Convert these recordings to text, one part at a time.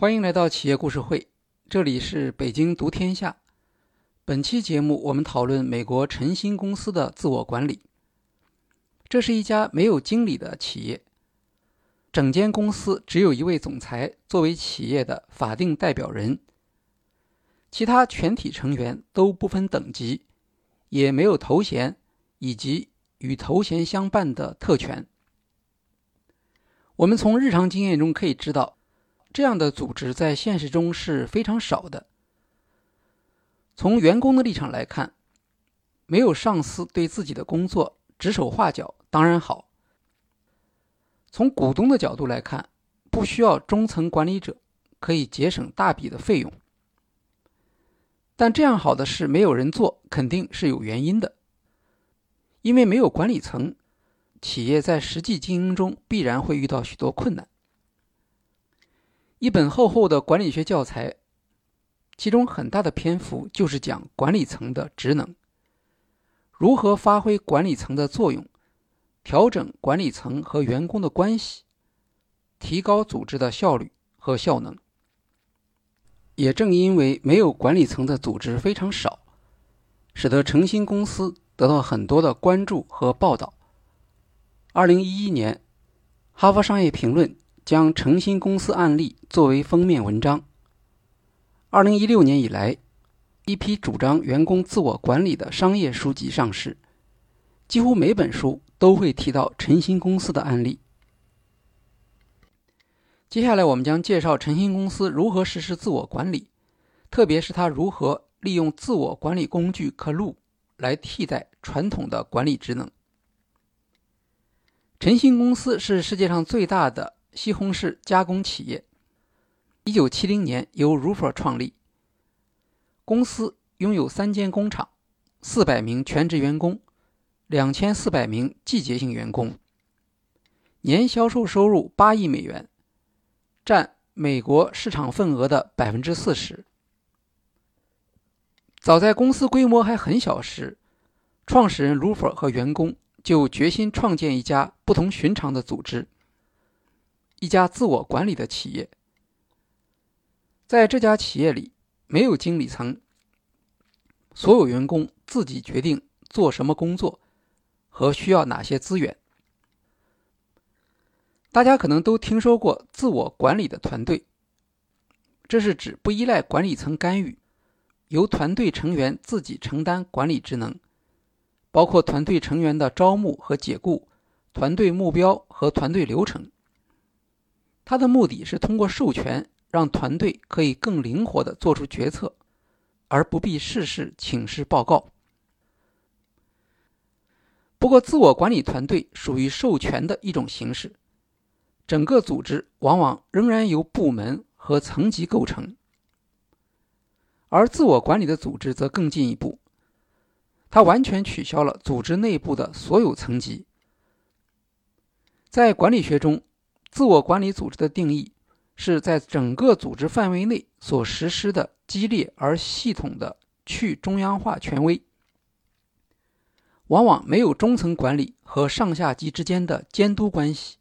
欢迎来到企业故事会，这里是北京读天下。本期节目我们讨论美国晨星公司的自我管理。这是一家没有经理的企业，整间公司只有一位总裁作为企业的法定代表人，其他全体成员都不分等级，也没有头衔以及与头衔相伴的特权。我们从日常经验中可以知道，这样的组织在现实中是非常少的。从员工的立场来看，没有上司对自己的工作指手画脚当然好；从股东的角度来看，不需要中层管理者，可以节省大笔的费用。但这样好的事没有人做，肯定是有原因的，因为没有管理层。企业在实际经营中必然会遇到许多困难。一本厚厚的管理学教材，其中很大的篇幅就是讲管理层的职能，如何发挥管理层的作用，调整管理层和员工的关系，提高组织的效率和效能。也正因为没有管理层的组织非常少，使得诚心公司得到很多的关注和报道。二零一一年，《哈佛商业评论》将诚心公司案例作为封面文章。二零一六年以来，一批主张员工自我管理的商业书籍上市，几乎每本书都会提到诚心公司的案例。接下来，我们将介绍诚心公司如何实施自我管理，特别是它如何利用自我管理工具 c l u 来替代传统的管理职能。晨星公司是世界上最大的西红柿加工企业。一九七零年由 Rufer 创立，公司拥有三间工厂、四百名全职员工、两千四百名季节性员工，年销售收入八亿美元，占美国市场份额的百分之四十。早在公司规模还很小时，创始人 Rufer 和员工。就决心创建一家不同寻常的组织，一家自我管理的企业。在这家企业里，没有经理层，所有员工自己决定做什么工作和需要哪些资源。大家可能都听说过自我管理的团队，这是指不依赖管理层干预，由团队成员自己承担管理职能。包括团队成员的招募和解雇、团队目标和团队流程。它的目的是通过授权，让团队可以更灵活地做出决策，而不必事事请示报告。不过，自我管理团队属于授权的一种形式，整个组织往往仍然由部门和层级构成，而自我管理的组织则更进一步。它完全取消了组织内部的所有层级。在管理学中，自我管理组织的定义是在整个组织范围内所实施的激烈而系统的去中央化权威，往往没有中层管理和上下级之间的监督关系。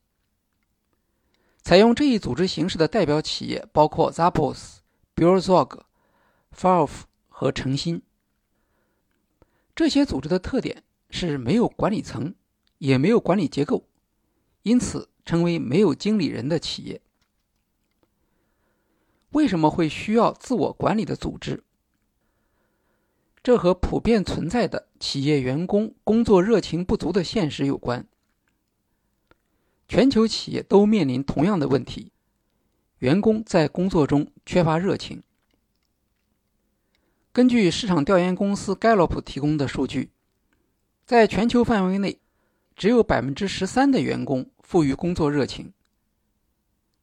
采用这一组织形式的代表企业包括 Zappos、Burezog、f a r f 和诚心。这些组织的特点是没有管理层，也没有管理结构，因此成为没有经理人的企业。为什么会需要自我管理的组织？这和普遍存在的企业员工工作热情不足的现实有关。全球企业都面临同样的问题：员工在工作中缺乏热情。根据市场调研公司 Gallup 提供的数据，在全球范围内，只有百分之十三的员工富于工作热情。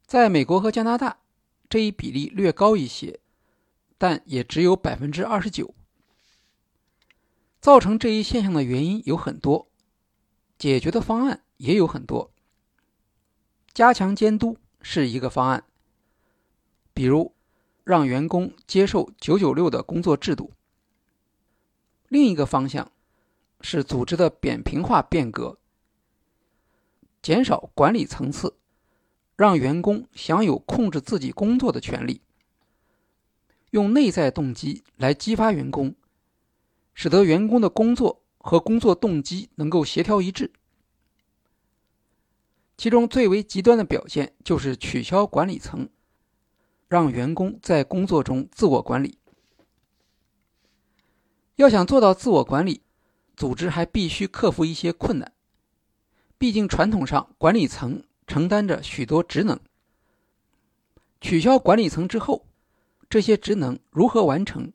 在美国和加拿大，这一比例略高一些，但也只有百分之二十九。造成这一现象的原因有很多，解决的方案也有很多。加强监督是一个方案，比如。让员工接受“九九六”的工作制度。另一个方向是组织的扁平化变革，减少管理层次，让员工享有控制自己工作的权利，用内在动机来激发员工，使得员工的工作和工作动机能够协调一致。其中最为极端的表现就是取消管理层，让员工在工作中自我管理。要想做到自我管理，组织还必须克服一些困难。毕竟传统上管理层承担着许多职能，取消管理层之后，这些职能如何完成，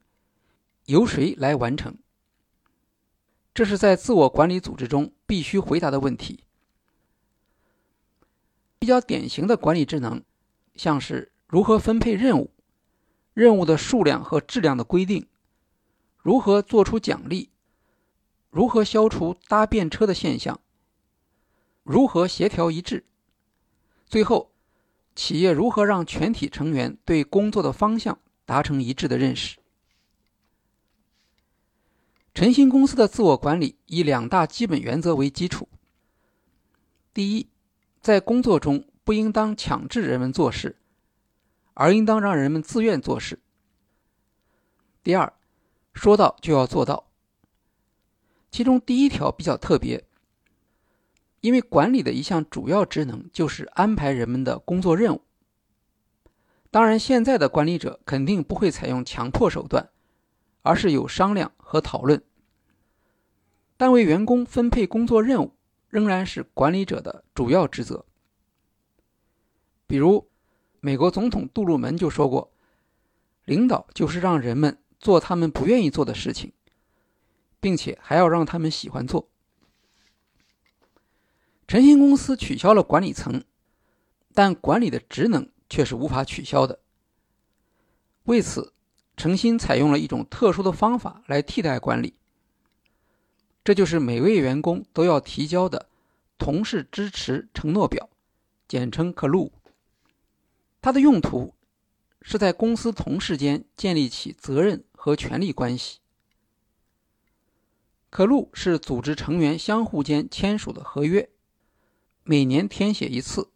由谁来完成？这是在自我管理组织中必须回答的问题。比较典型的管理职能，像是如何分配任务、任务的数量和质量的规定。如何做出奖励？如何消除搭便车的现象？如何协调一致？最后，企业如何让全体成员对工作的方向达成一致的认识？晨星公司的自我管理以两大基本原则为基础：第一，在工作中不应当强制人们做事，而应当让人们自愿做事；第二。说到就要做到。其中第一条比较特别，因为管理的一项主要职能就是安排人们的工作任务。当然，现在的管理者肯定不会采用强迫手段，而是有商量和讨论。但为员工分配工作任务仍然是管理者的主要职责。比如，美国总统杜鲁门就说过：“领导就是让人们。”做他们不愿意做的事情，并且还要让他们喜欢做。晨星公司取消了管理层，但管理的职能却是无法取消的。为此，诚心采用了一种特殊的方法来替代管理，这就是每位员工都要提交的同事支持承诺表，简称 “CLU”。它的用途是在公司同事间建立起责任。和权利关系，可录是组织成员相互间签署的合约，每年填写一次，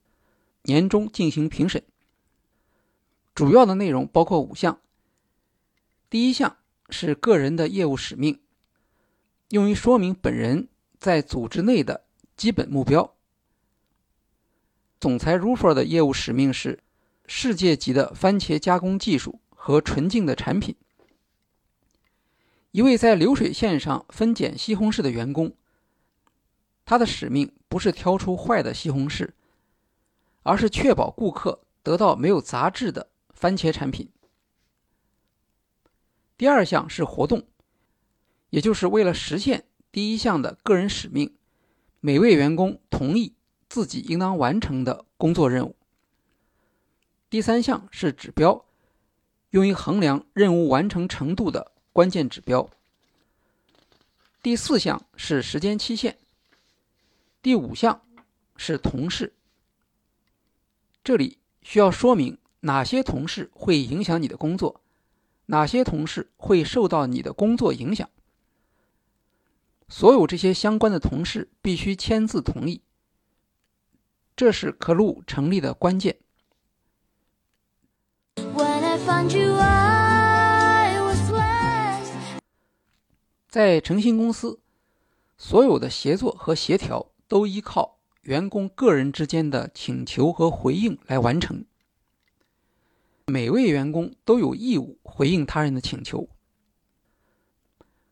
年终进行评审。主要的内容包括五项。第一项是个人的业务使命，用于说明本人在组织内的基本目标。总裁 Rufer 的业务使命是世界级的番茄加工技术和纯净的产品。一位在流水线上分拣西红柿的员工，他的使命不是挑出坏的西红柿，而是确保顾客得到没有杂质的番茄产品。第二项是活动，也就是为了实现第一项的个人使命，每位员工同意自己应当完成的工作任务。第三项是指标，用于衡量任务完成程度的。关键指标。第四项是时间期限。第五项是同事。这里需要说明哪些同事会影响你的工作，哪些同事会受到你的工作影响。所有这些相关的同事必须签字同意。这是可鲁成立的关键。在诚信公司，所有的协作和协调都依靠员工个人之间的请求和回应来完成。每位员工都有义务回应他人的请求。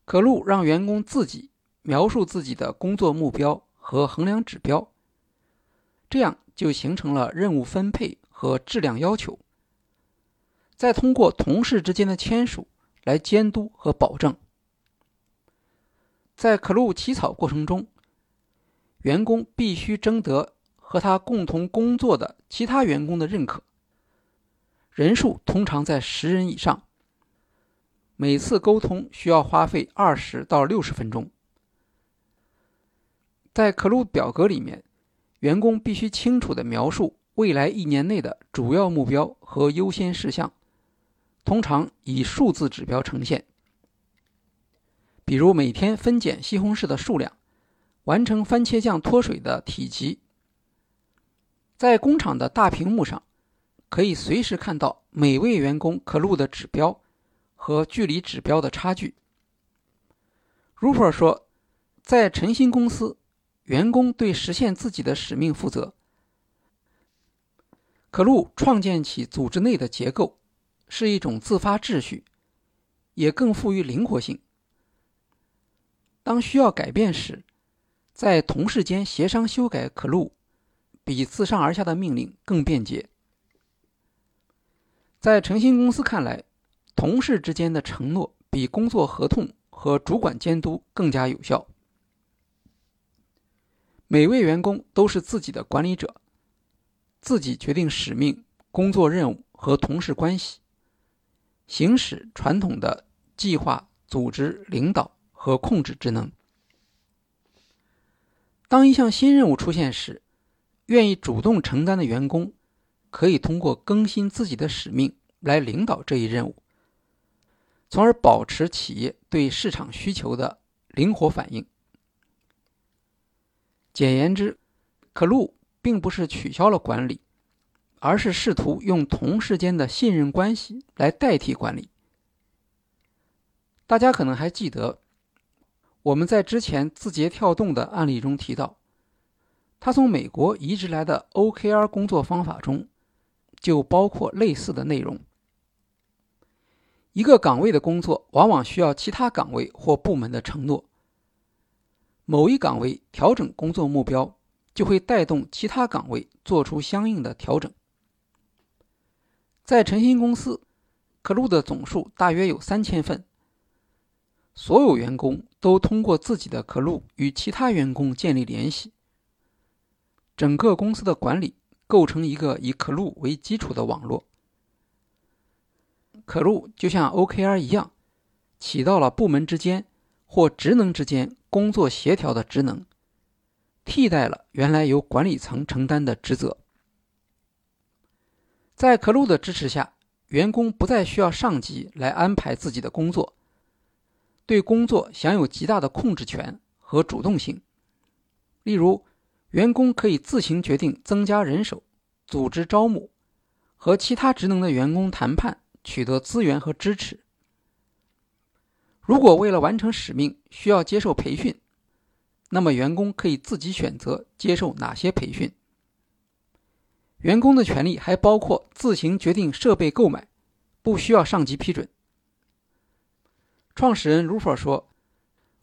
可露让员工自己描述自己的工作目标和衡量指标，这样就形成了任务分配和质量要求。再通过同事之间的签署来监督和保证。在可露起草过程中，员工必须征得和他共同工作的其他员工的认可。人数通常在十人以上。每次沟通需要花费二十到六十分钟。在可录表格里面，员工必须清楚地描述未来一年内的主要目标和优先事项，通常以数字指标呈现。比如每天分拣西红柿的数量，完成番茄酱脱水的体积。在工厂的大屏幕上，可以随时看到每位员工可录的指标和距离指标的差距。r u p e r 说，在晨星公司，员工对实现自己的使命负责。可录创建起组织内的结构，是一种自发秩序，也更富于灵活性。当需要改变时，在同事间协商修改可录，比自上而下的命令更便捷。在诚信公司看来，同事之间的承诺比工作合同和主管监督更加有效。每位员工都是自己的管理者。自己决定使命、工作任务和同事关系，行使传统的计划、组织、领导和控制职能。当一项新任务出现时，愿意主动承担的员工可以通过更新自己的使命来领导这一任务，从而保持企业对市场需求的灵活反应。简言之，可录。并不是取消了管理，而是试图用同事间的信任关系来代替管理。大家可能还记得，我们在之前字节跳动的案例中提到，他从美国移植来的 OKR 工作方法中就包括类似的内容。一个岗位的工作往往需要其他岗位或部门的承诺，某一岗位调整工作目标。就会带动其他岗位做出相应的调整。在晨星公司，可录的总数大约有三千份。所有员工都通过自己的可录与其他员工建立联系。整个公司的管理构成一个以可录为基础的网络。可录就像 OKR 一样，起到了部门之间或职能之间工作协调的职能。替代了原来由管理层承担的职责。在可录的支持下，员工不再需要上级来安排自己的工作，对工作享有极大的控制权和主动性。例如，员工可以自行决定增加人手、组织招募、和其他职能的员工谈判、取得资源和支持。如果为了完成使命需要接受培训，那么，员工可以自己选择接受哪些培训。员工的权利还包括自行决定设备购买，不需要上级批准。创始人 r u f e r 说：“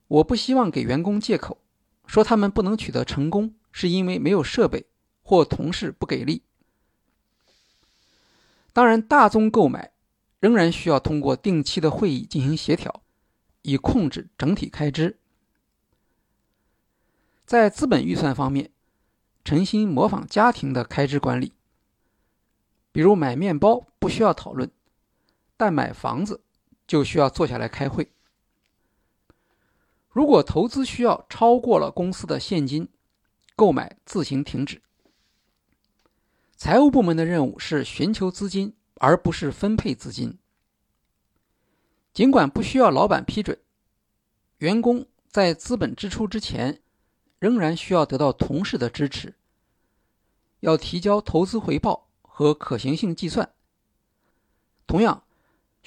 我不希望给员工借口，说他们不能取得成功是因为没有设备或同事不给力。当然，大宗购买仍然需要通过定期的会议进行协调，以控制整体开支。”在资本预算方面，诚心模仿家庭的开支管理。比如买面包不需要讨论，但买房子就需要坐下来开会。如果投资需要超过了公司的现金，购买自行停止。财务部门的任务是寻求资金，而不是分配资金。尽管不需要老板批准，员工在资本支出之前。仍然需要得到同事的支持，要提交投资回报和可行性计算。同样，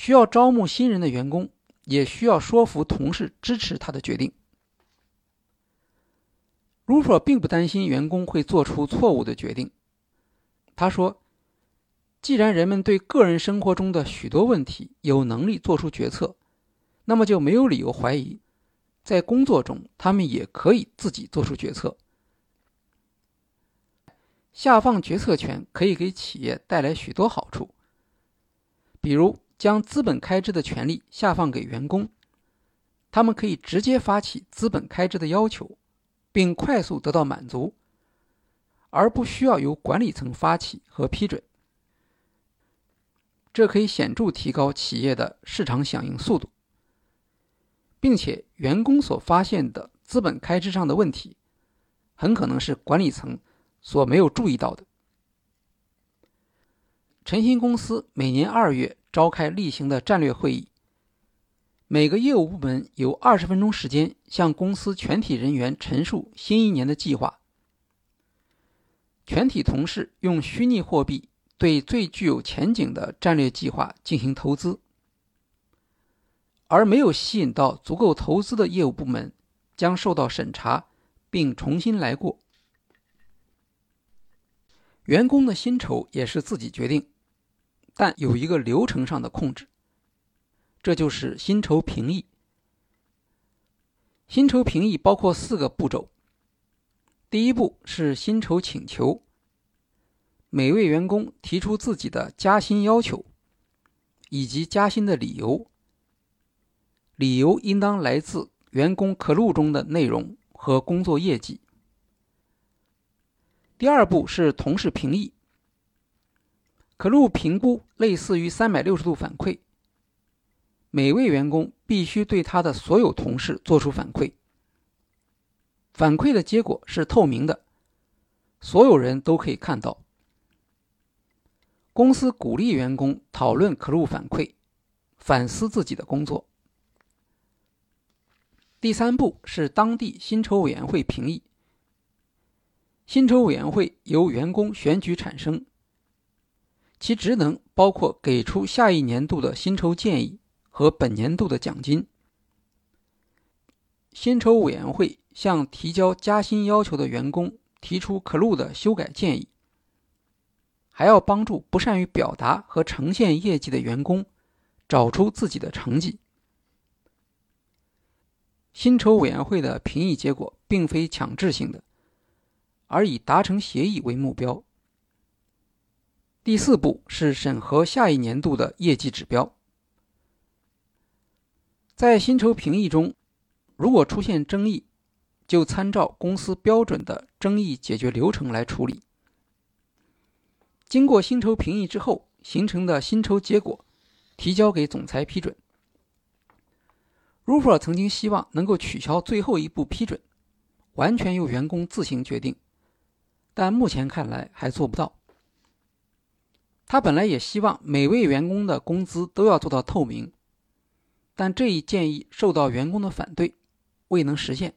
需要招募新人的员工，也需要说服同事支持他的决定。Rupert 并不担心员工会做出错误的决定。他说：“既然人们对个人生活中的许多问题有能力做出决策，那么就没有理由怀疑。”在工作中，他们也可以自己做出决策。下放决策权可以给企业带来许多好处，比如将资本开支的权利下放给员工，他们可以直接发起资本开支的要求，并快速得到满足，而不需要由管理层发起和批准。这可以显著提高企业的市场响应速度。并且，员工所发现的资本开支上的问题，很可能是管理层所没有注意到的。晨星公司每年二月召开例行的战略会议，每个业务部门有二十分钟时间向公司全体人员陈述新一年的计划。全体同事用虚拟货币对最具有前景的战略计划进行投资，而没有吸引到足够投资的业务部门将受到审查，并重新来过。员工的薪酬也是自己决定，但有一个流程上的控制，这就是薪酬评议。薪酬评议包括四个步骤。第一步是薪酬请求，每位员工提出自己的加薪要求以及加薪的理由，理由应当来自员工可录中的内容和工作业绩。第二步是同事评议，可录评估类似于三百六十度反馈，每位员工必须对他的所有同事做出反馈，反馈的结果是透明的，所有人都可以看到。公司鼓励员工讨论可录反馈，反思自己的工作。第三步是当地薪酬委员会评议。薪酬委员会由员工选举产生，其职能包括给出下一年度的薪酬建议和本年度的奖金。薪酬委员会向提交加薪要求的员工提出可录的修改建议，还要帮助不善于表达和呈现业绩的员工找出自己的成绩。薪酬委员会的评议结果并非强制性的。而以达成协议为目标。第四步是审核下一年度的业绩指标。在薪酬评议中，如果出现争议，就参照公司标准的争议解决流程来处理。经过薪酬评议之后形成的薪酬结果，提交给总裁批准。Rufer 曾经希望能够取消最后一步批准，完全由员工自行决定。但目前看来还做不到。他本来也希望每位员工的工资都要做到透明，但这一建议受到员工的反对，未能实现。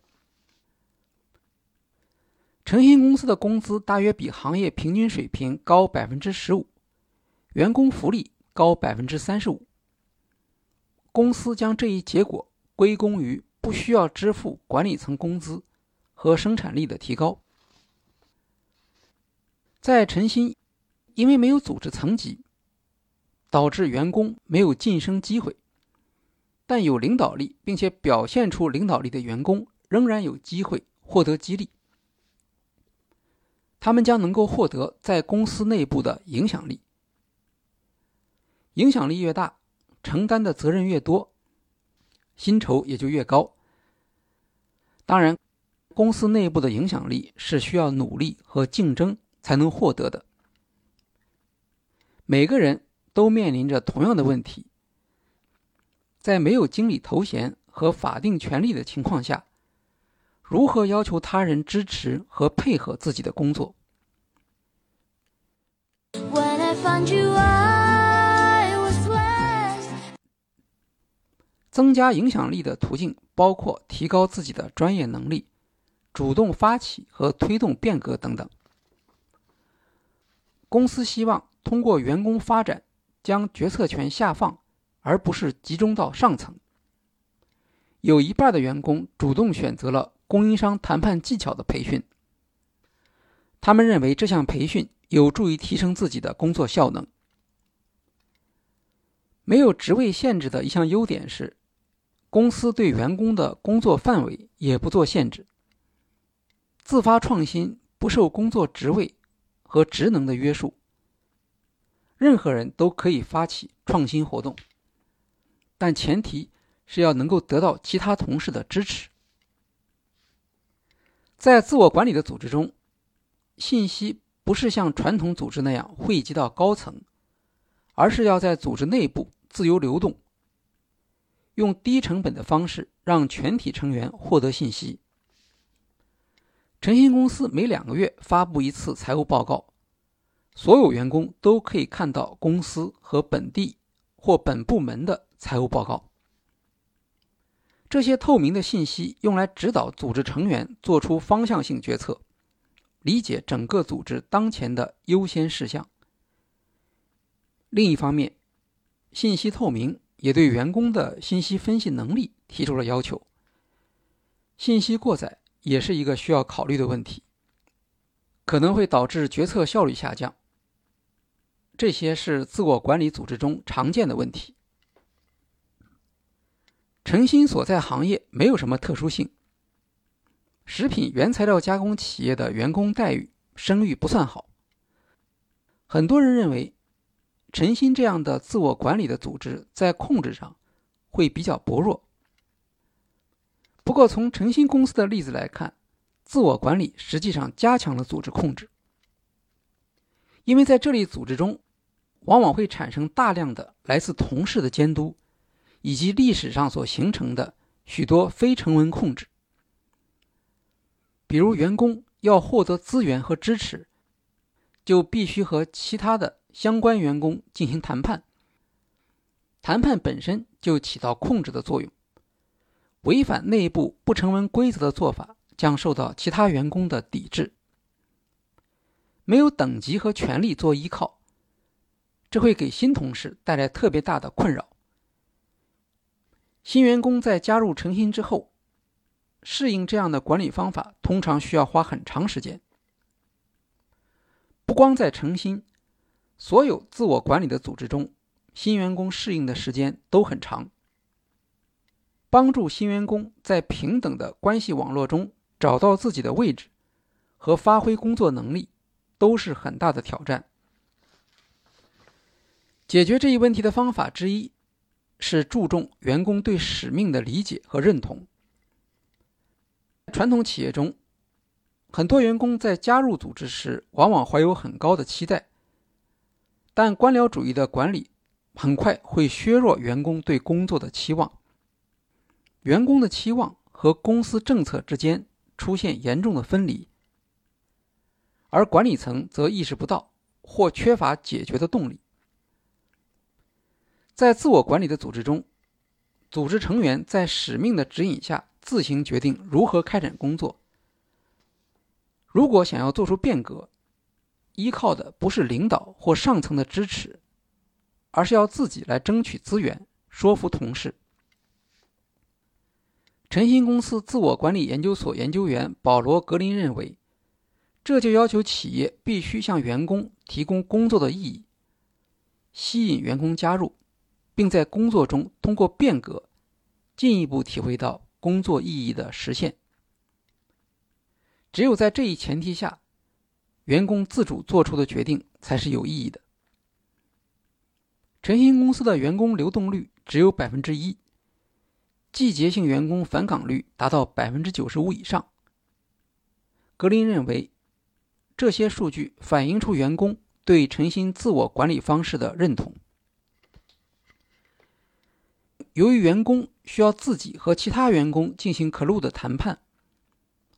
诚信公司的工资大约比行业平均水平高百分之十五，员工福利高百分之三十五。公司将这一结果归功于不需要支付管理层工资和生产力的提高。在晨星，因为没有组织层级，导致员工没有晋升机会；但有领导力并且表现出领导力的员工，仍然有机会获得激励。他们将能够获得在公司内部的影响力。影响力越大，承担的责任越多，薪酬也就越高。当然，公司内部的影响力是需要努力和竞争。才能获得的。每个人都面临着同样的问题：在没有经理头衔和法定权利的情况下，如何要求他人支持和配合自己的工作？增加影响力的途径包括提高自己的专业能力、主动发起和推动变革等等。公司希望通过员工发展，将决策权下放，而不是集中到上层。有一半的员工主动选择了供应商谈判技巧的培训，他们认为这项培训有助于提升自己的工作效能。没有职位限制的一项优点是，公司对员工的工作范围也不做限制，自发创新不受工作职位。和职能的约束，任何人都可以发起创新活动，但前提是要能够得到其他同事的支持。在自我管理的组织中，信息不是像传统组织那样汇集到高层，而是要在组织内部自由流动，用低成本的方式让全体成员获得信息。诚信公司每两个月发布一次财务报告，所有员工都可以看到公司和本地或本部门的财务报告。这些透明的信息用来指导组织成员做出方向性决策，理解整个组织当前的优先事项。另一方面，信息透明也对员工的信息分析能力提出了要求。信息过载也是一个需要考虑的问题，可能会导致决策效率下降。这些是自我管理组织中常见的问题。诚心所在行业没有什么特殊性。食品原材料加工企业的员工待遇、声誉不算好。很多人认为，诚心这样的自我管理的组织在控制上会比较薄弱。不过，从诚心公司的例子来看，自我管理实际上加强了组织控制，因为在这类组织中，往往会产生大量的来自同事的监督，以及历史上所形成的许多非成文控制。比如，员工要获得资源和支持，就必须和其他的相关员工进行谈判。谈判本身就起到控制的作用。违反内部不成文规则的做法将受到其他员工的抵制。没有等级和权力做依靠，这会给新同事带来特别大的困扰。新员工在加入诚心之后。适应这样的管理方法，通常需要花很长时间。不光在诚心，所有自我管理的组织中，新员工适应的时间都很长。帮助新员工在平等的关系网络中找到自己的位置和发挥工作能力，都是很大的挑战。解决这一问题的方法之一，是注重员工对使命的理解和认同。传统企业中，很多员工在加入组织时往往怀有很高的期待，但官僚主义的管理很快会削弱员工对工作的期望。员工的期望和公司政策之间出现严重的分离，而管理层则意识不到或缺乏解决的动力。在自我管理的组织中，组织成员在使命的指引下。自行决定如何开展工作。如果想要做出变革，依靠的不是领导或上层的支持，而是要自己来争取资源，说服同事。晨星公司自我管理研究所研究员保罗·格林认为，这就要求企业必须向员工提供工作的意义，吸引员工加入，并在工作中通过变革进一步体会到。工作意义的实现，只有在这一前提下，员工自主做出的决定才是有意义的。晨星公司的员工流动率只有百分之一，季节性员工返岗率达到百分之九十五以上。格林认为，这些数据反映出员工对晨星自我管理方式的认同。由于员工需要自己和其他员工进行 close 的谈判，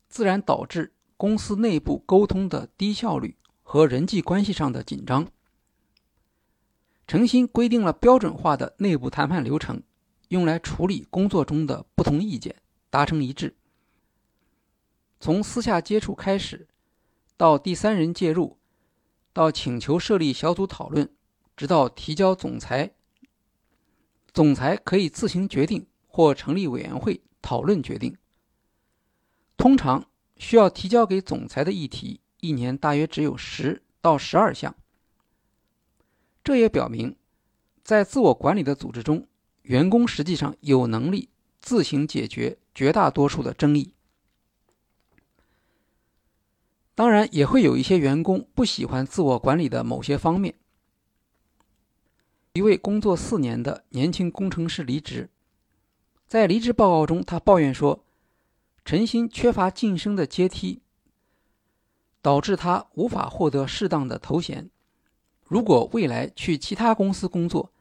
自然导致公司内部沟通的低效率和人际关系上的紧张。诚心规定了标准化的内部谈判流程，用来处理工作中的不同意见，达成一致。从私下接触开始，到第三人介入，到请求设立小组讨论，直到提交总裁。总裁可以自行决定或成立委员会讨论决定。通常需要提交给总裁的议题，一年大约只有十到十二项。这也表明，在自我管理的组织中，员工实际上有能力自行解决绝大多数的争议。当然，也会有一些员工不喜欢自我管理的某些方面。一位工作四年的年轻工程师离职，在离职报告中，他抱怨说：“陈鑫缺乏晋升的阶梯，导致他无法获得适当的头衔。如果未来去其他公司工作，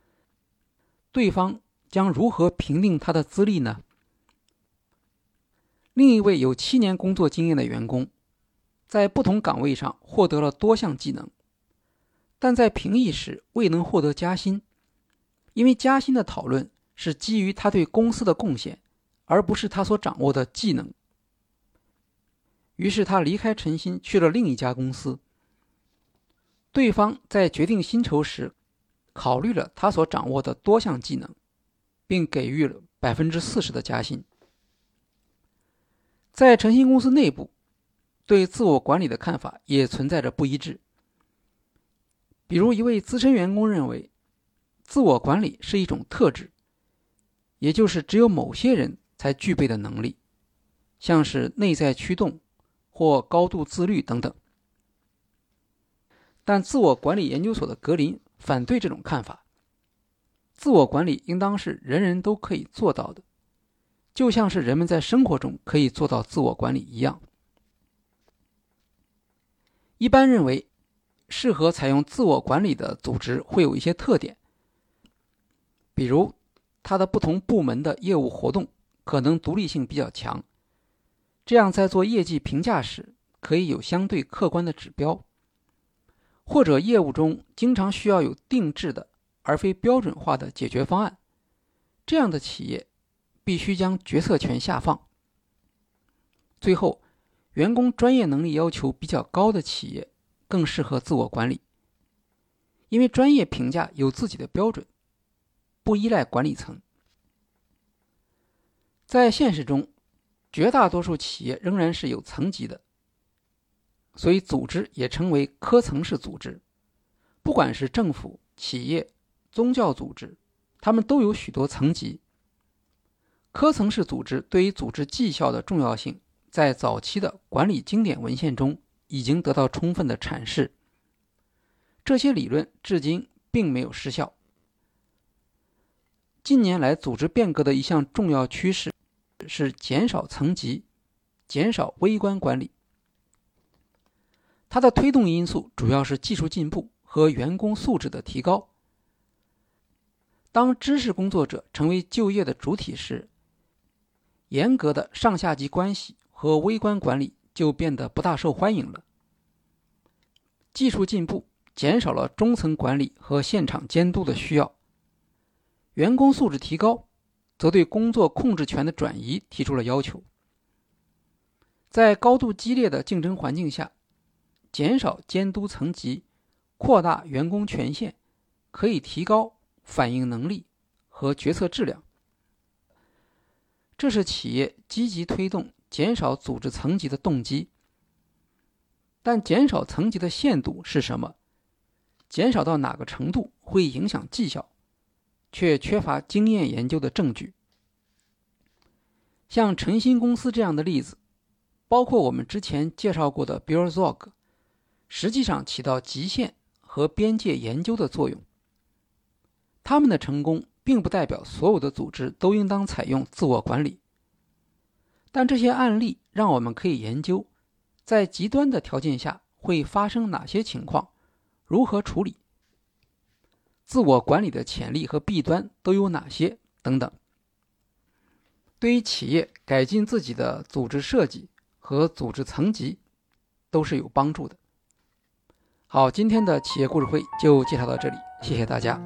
对方将如何评定他的资历呢？”另一位有七年工作经验的员工，在不同岗位上获得了多项技能，但在评议时未能获得加薪。因为加薪的讨论是基于他对公司的贡献，而不是他所掌握的技能。于是他离开晨星，去了另一家公司。对方在决定薪酬时，考虑了他所掌握的多项技能，并给予了百分之四十的加薪。在晨星公司内部，对自我管理的看法也存在着不一致。比如，一位资深员工认为，自我管理是一种特质，也就是只有某些人才具备的能力，像是内在驱动或高度自律等等。但自我管理研究所的格林反对这种看法。自我管理应当是人人都可以做到的，就像是人们在生活中可以做到自我管理一样。一般认为，适合采用自我管理的组织会有一些特点，比如它的不同部门的业务活动可能独立性比较强，这样在做业绩评价时可以有相对客观的指标。或者业务中经常需要有定制的，而非标准化的解决方案，这样的企业必须将决策权下放。最后，员工专业能力要求比较高的企业更适合自我管理，因为专业评价有自己的标准，不依赖管理层。在现实中，绝大多数企业仍然是有层级的。所以，组织也称为科层式组织。不管是政府、企业、宗教组织，他们都有许多层级。科层式组织对于组织绩效的重要性，在早期的管理经典文献中已经得到充分的阐释。这些理论至今并没有失效。近年来，组织变革的一项重要趋势是减少层级，减少微观管理。它的推动因素主要是技术进步和员工素质的提高。当知识工作者成为就业的主体时，严格的上下级关系和微观管理就变得不大受欢迎了。技术进步减少了中层管理和现场监督的需要，员工素质提高，则对工作控制权的转移提出了要求。在高度激烈的竞争环境下。减少监督层级，扩大员工权限，可以提高反应能力和决策质量。这是企业积极推动减少组织层级的动机。但减少层级的限度是什么？减少到哪个程度会影响绩效？却缺乏经验研究的证据。像晨星公司这样的例子，包括我们之前介绍过的 Bill Zog。实际上起到极限和边界研究的作用。他们的成功并不代表所有的组织都应当采用自我管理，但这些案例让我们可以研究，在极端的条件下会发生哪些情况，如何处理，自我管理的潜力和弊端都有哪些等等。对于企业改进自己的组织设计和组织层级，都是有帮助的。好，今天的企业故事会就介绍到这里，谢谢大家。